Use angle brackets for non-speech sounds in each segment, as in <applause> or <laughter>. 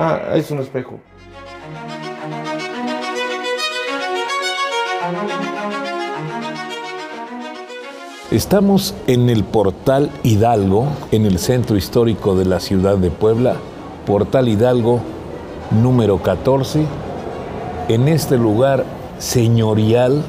Ah, es un espejo. Estamos en el Portal Hidalgo, en el centro histórico de la ciudad de Puebla, Portal Hidalgo número 14, en este lugar señorial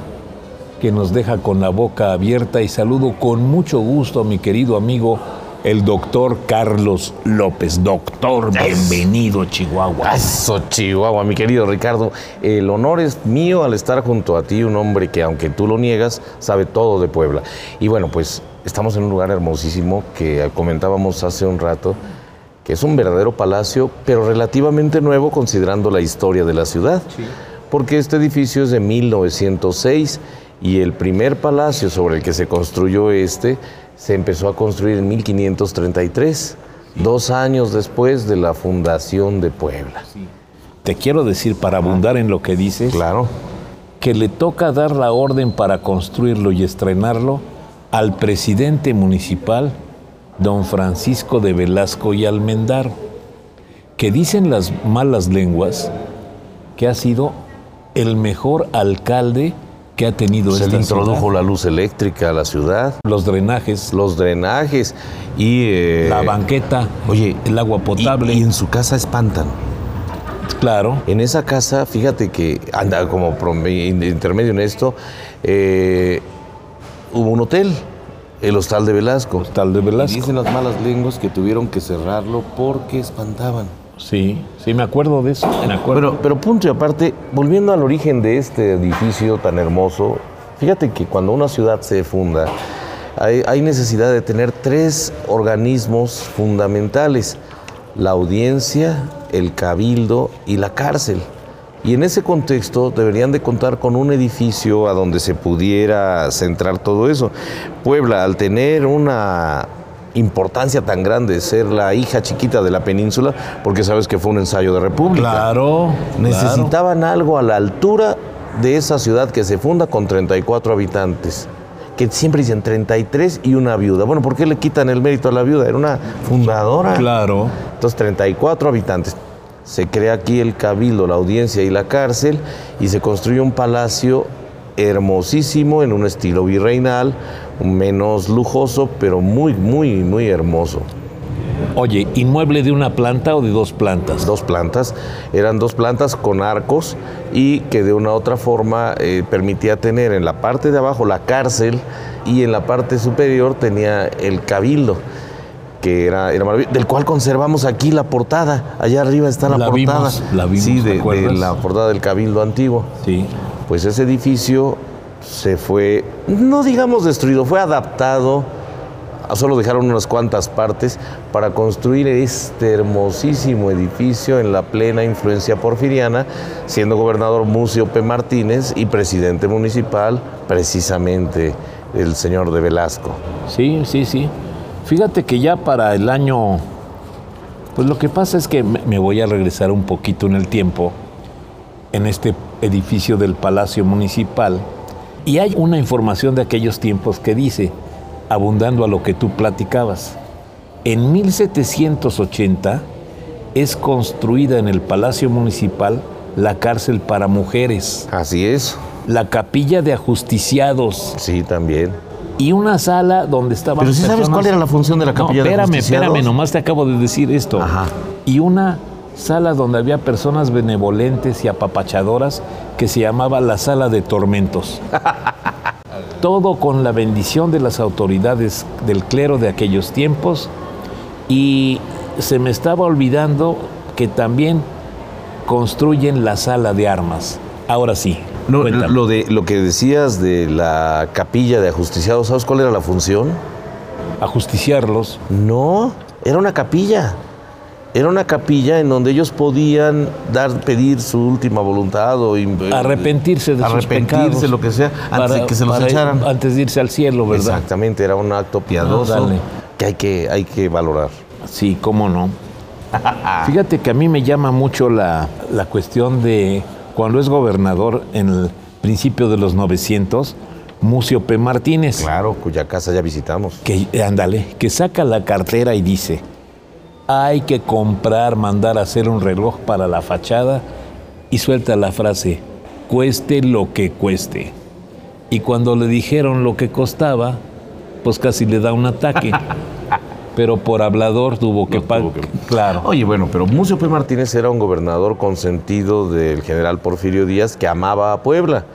que nos deja con la boca abierta y saludo con mucho gusto a mi querido amigo el doctor Carlos López. Doctor, bienvenido Chihuahua. Eso, Chihuahua, mi querido Ricardo. El honor es mío al estar junto a ti, un hombre que aunque tú lo niegas, sabe todo de Puebla. Y bueno, pues estamos en un lugar hermosísimo que comentábamos hace un rato, que es un verdadero palacio, pero relativamente nuevo considerando la historia de la ciudad. Porque este edificio es de 1906 y el primer palacio sobre el que se construyó este se empezó a construir en 1533, dos años después de la fundación de Puebla. Te quiero decir, para abundar en lo que dices, Claro. que le toca dar la orden para construirlo y estrenarlo al presidente municipal, don Francisco de Velasco y Almendar, que dicen las malas lenguas que ha sido el mejor alcalde que ha tenido Se esta le introdujo ciudad. la luz eléctrica a la ciudad, los drenajes, los drenajes y... eh, la banqueta, Oye, el agua y- potable, Y, en su casa espantan. claro. En esa casa, fíjate que anda como intermedio en esto, eh, hubo un hotel, el Hostal de Velasco. Hostal de Y Velasco. dicen las malas lenguas que tuvieron que cerrarlo porque espantaban. Sí, sí, me acuerdo de eso. Me acuerdo. Pero, pero punto y aparte, volviendo al origen de este edificio tan hermoso, fíjate que cuando una ciudad se funda, hay, hay necesidad de tener tres organismos fundamentales, la audiencia, el cabildo y la cárcel. Y en ese contexto deberían de contar con un edificio a donde se pudiera centrar todo eso. Puebla, al tener una importancia tan grande, ser la hija chiquita de la península, porque sabes que fue un ensayo de república. claro, Necesitaban algo a la altura de esa ciudad que se funda con 34 habitantes. Que siempre dicen 33 y una viuda. Bueno, ¿por qué le quitan el mérito a la viuda? Era una fundadora. Claro. Entonces, 34 habitantes. Se crea aquí el cabildo, la audiencia y la cárcel y se construye un palacio hermosísimo en un estilo virreinal, menos lujoso, pero muy, muy, muy hermoso. Oye, ¿inmueble de una planta o de dos plantas? dos plantas, eran dos plantas con arcos y que de una u otra forma eh, permitía tener en la parte de abajo la cárcel y en la parte superior tenía el cabildo, que era, era maravilloso, del cual conservamos aquí la portada, allá arriba está la, La portada. vimos, la vimos, sí, ¿te de, la portada del cabildo antiguo. Sí. Pues ese edificio se fue, no digamos destruido, fue adaptado, solo dejaron unas cuantas partes para construir este hermosísimo edificio en la plena influencia porfiriana, siendo gobernador Mucio P. Martínez y presidente municipal precisamente el señor de Velasco. Sí, sí, sí. Fíjate que ya para el año, pues lo que pasa es que me voy a regresar un poquito en el tiempo, en este edificio del Palacio Municipal, y hay una información de aquellos tiempos que dice, abundando a lo que tú platicabas, en 1780 es construida en el Palacio Municipal la cárcel para mujeres, Así es, la capilla de ajusticiados, sí, también. y una sala donde estaban Pero sí sabes cuál era la función de la capilla no, de espérame, ajusticiados? espérame, nomás te acabo de decir esto. Ajá. Y una sala donde había personas benevolentes y apapachadoras que se llamaba la sala de tormentos. <laughs> Todo con la bendición de las autoridades del clero de aquellos tiempos y se me estaba olvidando que también construyen la sala de armas. Ahora sí. No, cuéntame. lo, de, lo que decías de la capilla de ajusticiados, ¿sabes cuál era la función? Ajusticiarlos. No, era una capilla. Era una capilla en donde ellos podían dar, pedir su última voluntad o in- Arrepentirse de sus arrepentirse, pecados. lo que sea, antes de que se los echaran. Antes de irse al cielo, ¿verdad? Exactamente, era un acto piadoso que hay que, hay que valorar. Sí, cómo no. <laughs> Fíjate que a mí me llama mucho la, la cuestión de cuando es gobernador en el principio de los 900, Mucio P. Martínez, Claro, cuya casa ya visitamos. que, eh, ándale, que saca la cartera y dice, hay que comprar, mandar a hacer un reloj para la fachada y suelta la frase, cueste lo que cueste. Y cuando le dijeron lo que costaba, pues casi le da un ataque. <laughs> Pero por hablador tuvo que No pagar. tuvo que- Claro. Oye, bueno, pero Mucio P. Martínez era un gobernador consentido del general Porfirio Díaz que amaba a Puebla.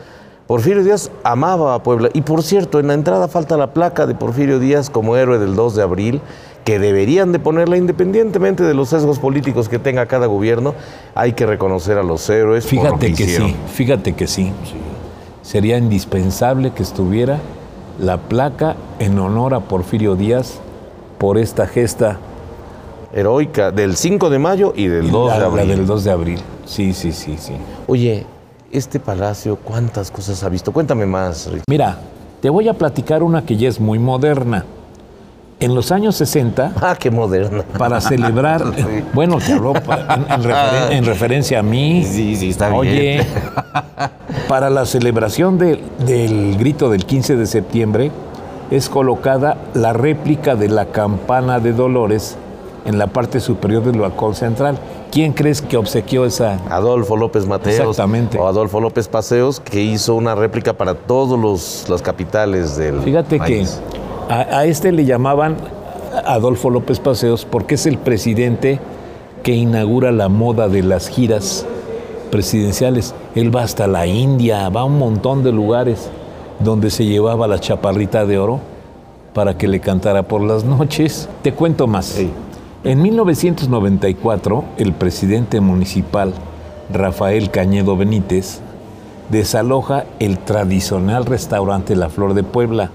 Porfirio Díaz amaba a Puebla. Y por cierto, en la entrada falta la placa de Porfirio Díaz como héroe del 2 de abril, que deberían de ponerla independientemente de los sesgos políticos que tenga cada gobierno. Hay que reconocer a los héroes. por lo Fíjate que, sí, fíjate que sí. Sería indispensable que estuviera la placa en honor a Porfirio Díaz por esta gesta Heroica del 5 de mayo y del 2 la, de la abril. del 2 de abril. Sí, sí, sí, sí. Oye, este palacio, ¿cuántas cosas ha visto? Cuéntame más. Mira, te voy a platicar una que ya es muy moderna. En los años 60, Ah, qué moderna. para celebrar, <laughs> bueno, te habló pa- en, en referen- en referencia a mí. Sí, sí, está bien. Oye, para la celebración de- del grito del 15 de septiembre es colocada la réplica de la campana de Dolores en la parte superior del balcón central. ¿Quién crees que obsequió esa? Adolfo López Mateos. Exactamente. O Adolfo López Paseos, que hizo una réplica para todos los las capitales del Fíjate país. que a, a este le llamaban Adolfo López Paseos porque es el presidente que inaugura la moda de las giras presidenciales. Él va hasta la India, va a un montón de lugares donde se llevaba la chaparrita de oro para que le cantara por las noches. Te cuento más. Sí. En 1994, el presidente municipal, Rafael Cañedo Benítez, desaloja el tradicional restaurante La Flor de Puebla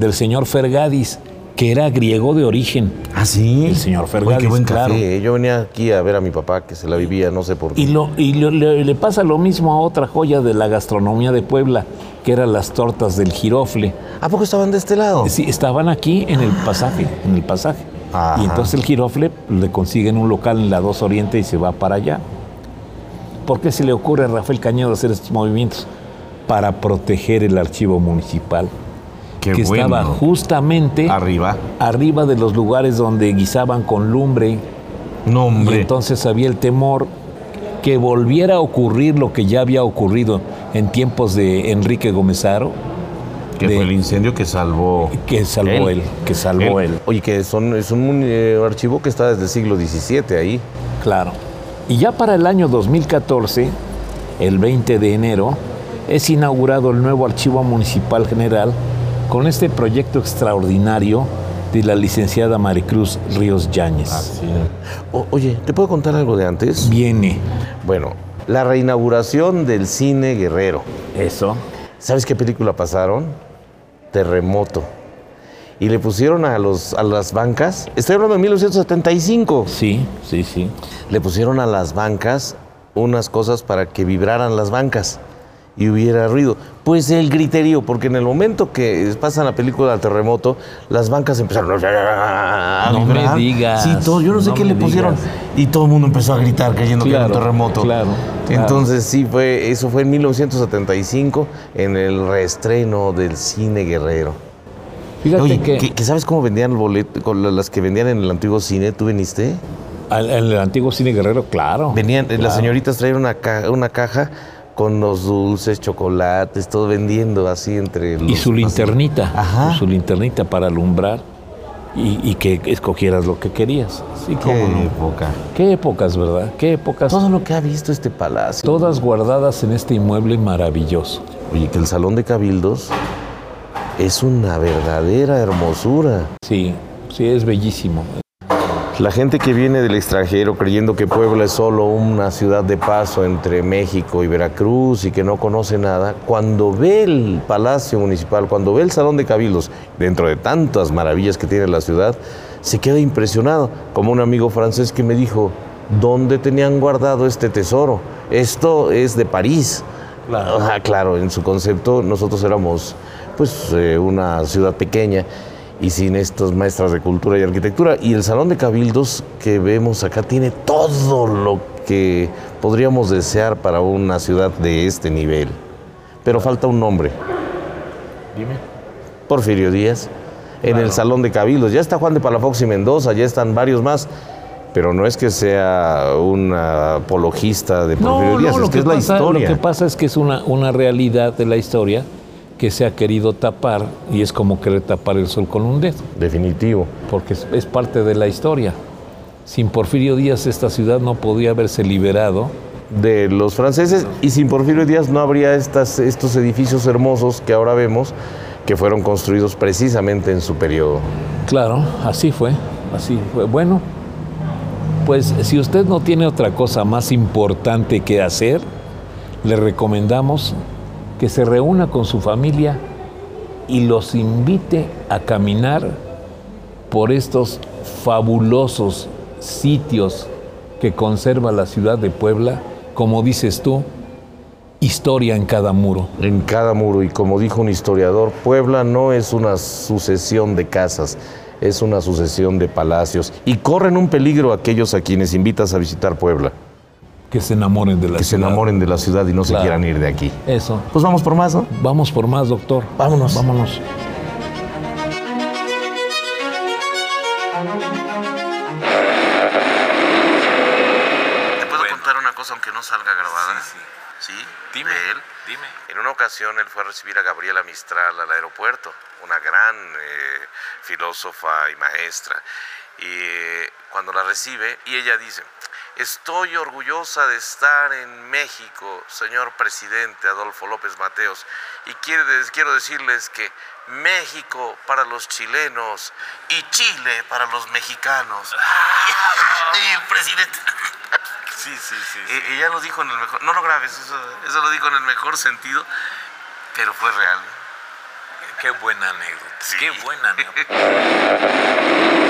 del señor Fergadis, que era griego de origen. Ah, sí. El señor Oye, Fergadis, qué buen claro. café. Yo venía aquí a ver a mi papá que se la vivía, no sé por qué. Y, lo, y lo- le, le pasa lo mismo a otra joya de la gastronomía de Puebla, que eran las tortas del girofle. ¿A poco estaban de este lado? Sí, estaban aquí en el pasaje, en el pasaje. Ajá. Y entonces el girofle le consiguen un local en la 2 Oriente y se va para allá. ¿Por qué se le ocurre a Rafael Cañedo hacer estos movimientos? Para proteger el archivo municipal, Qué que bueno. estaba justamente Arriba. arriba de los lugares donde guisaban con lumbre. No, Y entonces había el temor que volviera a ocurrir lo que ya había ocurrido en tiempos de Enrique Gómezaro, que de- fue el incendio que salvó. que salvó él, que salvó él. Oye, que son, es un eh, archivo que está desde el siglo XVII ahí. Claro. Y ya para el año 2014, el 20 de enero, es inaugurado el nuevo Archivo Municipal General con este proyecto extraordinario de la licenciada Maricruz Ríos Yáñez. Oye, ¿te puedo contar algo de antes? Viene Bueno, la reinauguración del cine guerrero. eso. ¿Sabes qué película pasaron? Terremoto. Y le pusieron a, los, a las bancas, estoy hablando de 1975, Sí, sí, sí. le pusieron a las bancas unas cosas para que vibraran las bancas y hubiera ruido. Pues el griterío, porque en el momento que pasan la película del terremoto, las bancas empezaron a No me digas, Sí, todo, yo no sé no qué le pusieron. digas. Y todo el mundo empezó a gritar creyendo que era un Claro, terremoto. claro, claro. Entonces sí, fue, eso fue en 1975, en el reestreno del cine guerrero. Fíjate Oye, que, ¿que, que sabes cómo vendían el boleto, con las que vendían en el antiguo cine? ¿Tú viniste? en el antiguo cine guerrero, claro. Venían, las claro. señoritas traían una, ca- una caja con los dulces, chocolates, todo vendiendo así entre los... Y su linternita, Ajá. su linternita para alumbrar y, y que escogieras lo que querías. Sí, Qué cómo no. época. Qué épocas, ¿verdad? Qué épocas. Todo lo que ha visto este palacio. Todas guardadas en este inmueble maravilloso. Oye, que el Salón de Cabildos es una verdadera hermosura. Sí, sí, es bellísimo. La gente que viene del extranjero creyendo que Puebla es solo una ciudad de paso entre México y Veracruz y que no conoce nada, cuando ve el Palacio Municipal, cuando ve el Salón de Cabildos, dentro de tantas maravillas que tiene la ciudad, se queda impresionado, como un amigo francés que me dijo, ¿dónde tenían guardado este tesoro? Esto es de París. Claro, claro en su concepto nosotros éramos pues eh, una ciudad pequeña y sin estas maestras de cultura y arquitectura. Y el Salón de Cabildos que vemos acá tiene todo lo que podríamos desear para una ciudad de este nivel. Pero falta un nombre. Dime. Porfirio Díaz. En el Salón de Cabildos. Ya está Juan de Palafox y Mendoza, ya están varios más. Pero no es que sea un apologista de Porfirio Díaz, es que, es la historia. Lo que pasa es que es una, una realidad de la historia que se ha querido tapar y es como querer tapar el sol con un dedo. Definitivo. Porque es, parte de la historia. Sin Porfirio Díaz esta ciudad no podía haberse liberado. De los franceses y sin Porfirio Díaz no habría estas, estos edificios hermosos que ahora vemos que fueron construidos precisamente en su periodo. Claro, así fue, así fue. Bueno, pues si usted no tiene otra cosa más importante que hacer, le recomendamos que se reúna con su familia y los invite a caminar por estos fabulosos sitios que conserva la ciudad de Puebla, como dices tú, historia en cada muro. En cada muro, y como dijo un historiador, Puebla no es una sucesión de casas, es una sucesión de palacios, y corren un peligro aquellos a quienes invitas a visitar Puebla. Que se enamoren de la ciudad. Que se enamoren de la ciudad y no se quieran ir de aquí. Eso. Pues vamos por más, ¿no? Vamos por más, doctor. Vámonos. Vámonos. ¿Te puedo contar una cosa aunque no salga grabada? Sí, sí. ¿Sí? Dime. De él. Dime. En una ocasión él fue a recibir a Gabriela Mistral al aeropuerto, una gran eh, filósofa y maestra. Y eh, cuando la recibe, y ella dice, Estoy orgullosa de estar en México, señor presidente Adolfo López Mateos. Y quiero decirles que México para los chilenos y Chile para los mexicanos. <laughs> y el presidente. Sí, sí, sí. Y, ella lo dijo en el mejor. No lo grabes, eso, eso lo dijo en el mejor sentido, pero fue real. Qué buena anécdota. Sí. Qué buena anécdota. <laughs>